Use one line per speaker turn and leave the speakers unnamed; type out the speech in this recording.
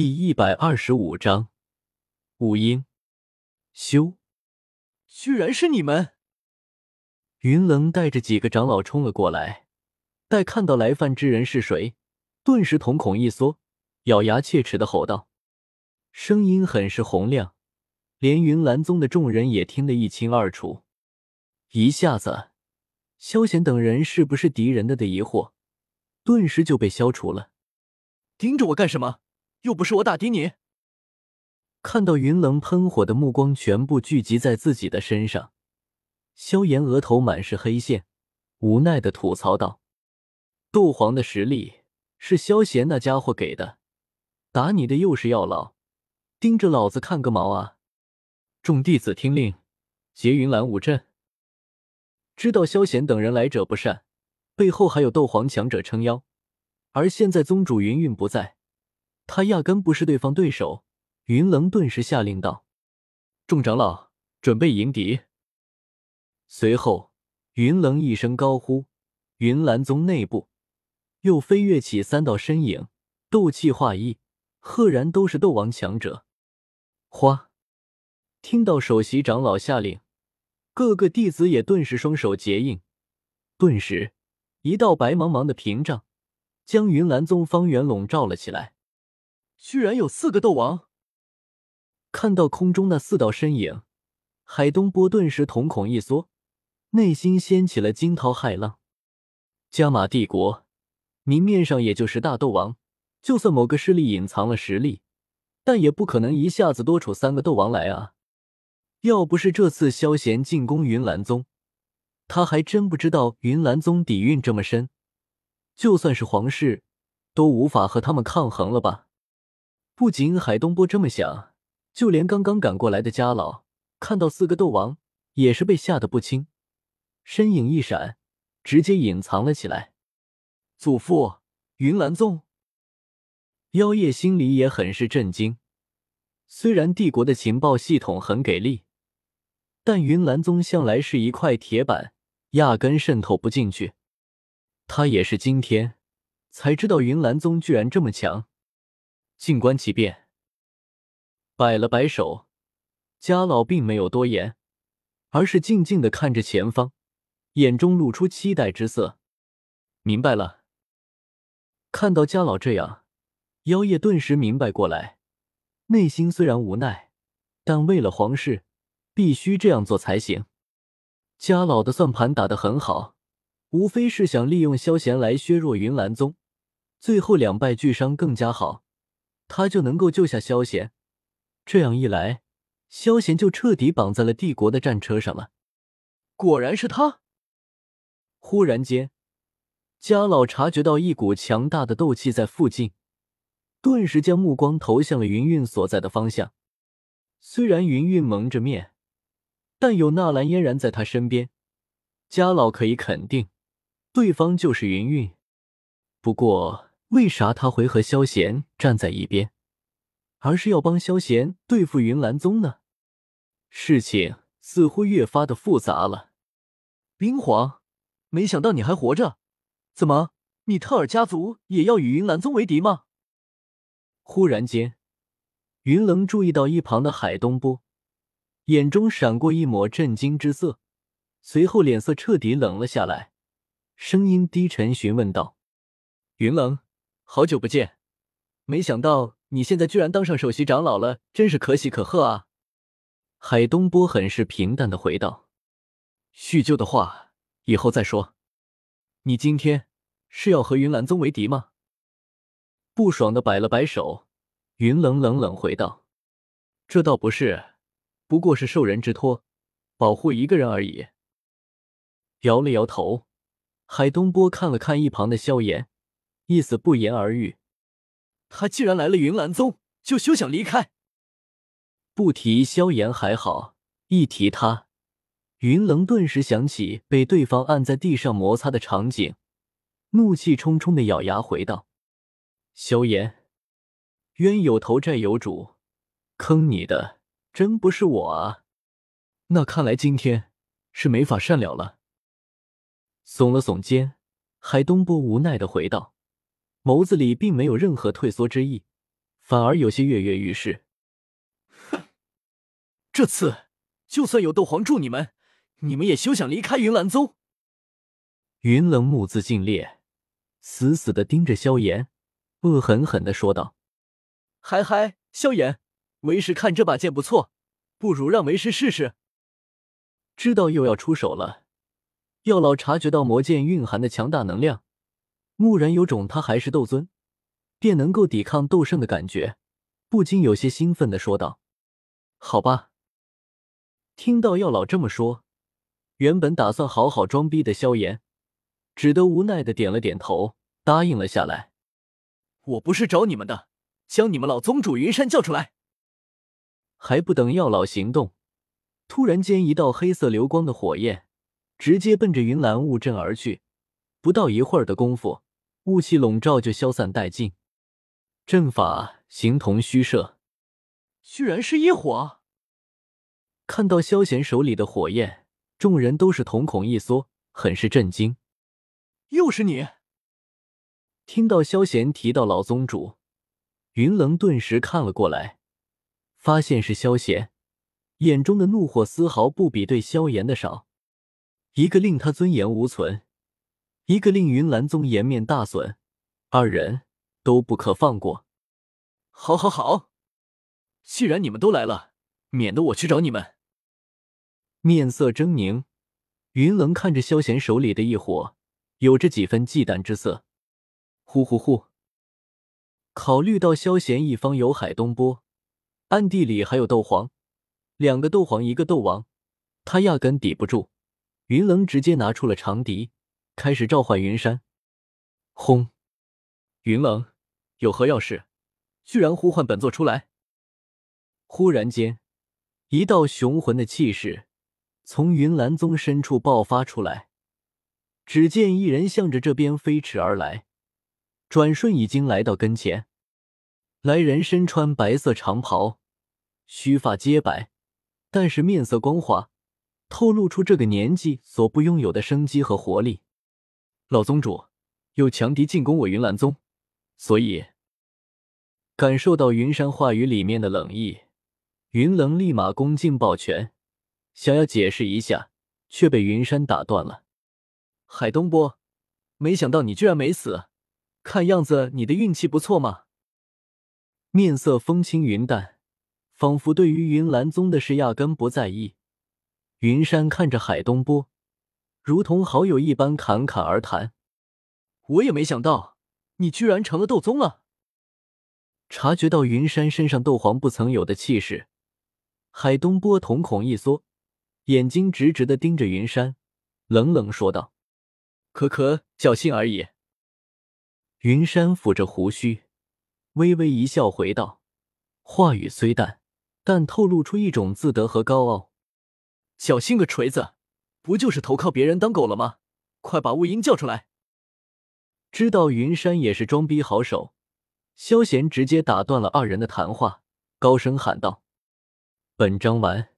第一百二十五章，五音修，
居然是你们！
云棱带着几个长老冲了过来，待看到来犯之人是谁，顿时瞳孔一缩，咬牙切齿的吼道，声音很是洪亮，连云岚宗的众人也听得一清二楚。一下子，萧贤等人是不是敌人的的疑惑，顿时就被消除了。
盯着我干什么？又不是我打的你。
看到云棱喷火的目光全部聚集在自己的身上，萧炎额头满是黑线，无奈的吐槽道：“斗皇的实力是萧贤那家伙给的，打你的又是药老，盯着老子看个毛啊！”众弟子听令，劫云岚五阵。知道萧贤等人来者不善，背后还有斗皇强者撑腰。而现在宗主云韵不在，他压根不是对方对手。云棱顿时下令道：“众长老，准备迎敌。”随后，云棱一声高呼，云岚宗内部又飞跃起三道身影，斗气化一，赫然都是斗王强者。花，听到首席长老下令，各个弟子也顿时双手结印，顿时一道白茫茫的屏障。将云岚宗方圆笼罩了起来，
居然有四个斗王！
看到空中那四道身影，海东波顿时瞳孔一缩，内心掀起了惊涛骇浪。加玛帝国明面上也就十大斗王，就算某个势力隐藏了实力，但也不可能一下子多出三个斗王来啊！要不是这次萧贤进攻云岚宗，他还真不知道云岚宗底蕴这么深。就算是皇室，都无法和他们抗衡了吧？不仅海东波这么想，就连刚刚赶过来的家老，看到四个斗王，也是被吓得不轻，身影一闪，直接隐藏了起来。
祖父，云岚宗。
妖夜心里也很是震惊。虽然帝国的情报系统很给力，但云岚宗向来是一块铁板，压根渗透不进去。他也是今天才知道云岚宗居然这么强，静观其变。摆了摆手，家老并没有多言，而是静静的看着前方，眼中露出期待之色。明白了。看到家老这样，妖夜顿时明白过来，内心虽然无奈，但为了皇室，必须这样做才行。家老的算盘打得很好。无非是想利用萧贤来削弱云岚宗，最后两败俱伤更加好，他就能够救下萧贤。这样一来，萧贤就彻底绑在了帝国的战车上了。
果然是他！
忽然间，家老察觉到一股强大的斗气在附近，顿时将目光投向了云韵所在的方向。虽然云韵蒙着面，但有纳兰嫣然在他身边，家老可以肯定。对方就是云韵，不过为啥他会和萧贤站在一边，而是要帮萧贤对付云岚宗呢？事情似乎越发的复杂了。
冰皇，没想到你还活着，怎么，米特尔家族也要与云岚宗为敌吗？
忽然间，云棱注意到一旁的海东波，眼中闪过一抹震惊之色，随后脸色彻底冷了下来。声音低沉，询问道：“云冷，好久不见，没想到你现在居然当上首席长老了，真是可喜可贺啊！”海东波很是平淡的回道：“叙旧的话以后再说。你今天是要和云岚宗为敌吗？”不爽的摆了摆手，云冷冷冷回道：“这倒不是，不过是受人之托，保护一个人而已。”摇了摇头。海东波看了看一旁的萧炎，意思不言而喻。
他既然来了云岚宗，就休想离开。
不提萧炎还好，一提他，云棱顿时想起被对方按在地上摩擦的场景，怒气冲冲的咬牙回道：“萧炎，冤有头债有主，坑你的真不是我啊！那看来今天是没法善了了。”耸了耸肩，海东波无奈的回道，眸子里并没有任何退缩之意，反而有些跃跃欲试。
哼，这次就算有斗皇助你们，你们也休想离开云岚宗。
云冷目自尽裂，死死的盯着萧炎，恶狠狠的说道：“
嗨嗨，萧炎，为师看这把剑不错，不如让为师试试。”
知道又要出手了，药老察觉到魔剑蕴含的强大能量，蓦然有种他还是斗尊。便能够抵抗斗圣的感觉，不禁有些兴奋的说道：“好吧。”听到药老这么说，原本打算好好装逼的萧炎，只得无奈的点了点头，答应了下来。
我不是找你们的，将你们老宗主云山叫出来。
还不等药老行动，突然间一道黑色流光的火焰直接奔着云岚雾阵而去，不到一会儿的功夫，雾气笼罩就消散殆尽。阵法形同虚设，
居然是一火！
看到萧贤手里的火焰，众人都是瞳孔一缩，很是震惊。
又是你！
听到萧贤提到老宗主，云棱顿时看了过来，发现是萧贤，眼中的怒火丝毫不比对萧炎的少。一个令他尊严无存，一个令云岚宗颜面大损，二人。都不可放过！
好，好，好！既然你们都来了，免得我去找你们。
面色狰狞，云棱看着萧贤手里的一火，有着几分忌惮之色。呼呼呼！考虑到萧贤一方有海东波，暗地里还有斗皇，两个斗皇，一个斗王，他压根抵不住。云棱直接拿出了长笛，开始召唤云山。轰！
云冷。有何要事？居然呼唤本座出来！
忽然间，一道雄浑的气势从云岚宗深处爆发出来。只见一人向着这边飞驰而来，转瞬已经来到跟前。来人身穿白色长袍，须发皆白，但是面色光滑，透露出这个年纪所不拥有的生机和活力。
老宗主，有强敌进攻我云岚宗。所以，
感受到云山话语里面的冷意，云冷立马恭敬抱拳，想要解释一下，却被云山打断了。
海东波，没想到你居然没死，看样子你的运气不错嘛。
面色风轻云淡，仿佛对于云岚宗的事压根不在意。云山看着海东波，如同好友一般侃侃而谈。
我也没想到。你居然成了斗宗了！
察觉到云山身上斗皇不曾有的气势，海东波瞳孔一缩，眼睛直直的盯着云山，冷冷说道：“
可可，侥幸而已。”
云山抚着胡须，微微一笑，回道：“话语虽淡，但透露出一种自得和高傲。
侥幸个锤子，不就是投靠别人当狗了吗？快把雾音叫出来！”
知道云山也是装逼好手，萧贤直接打断了二人的谈话，高声喊道：“本章完。”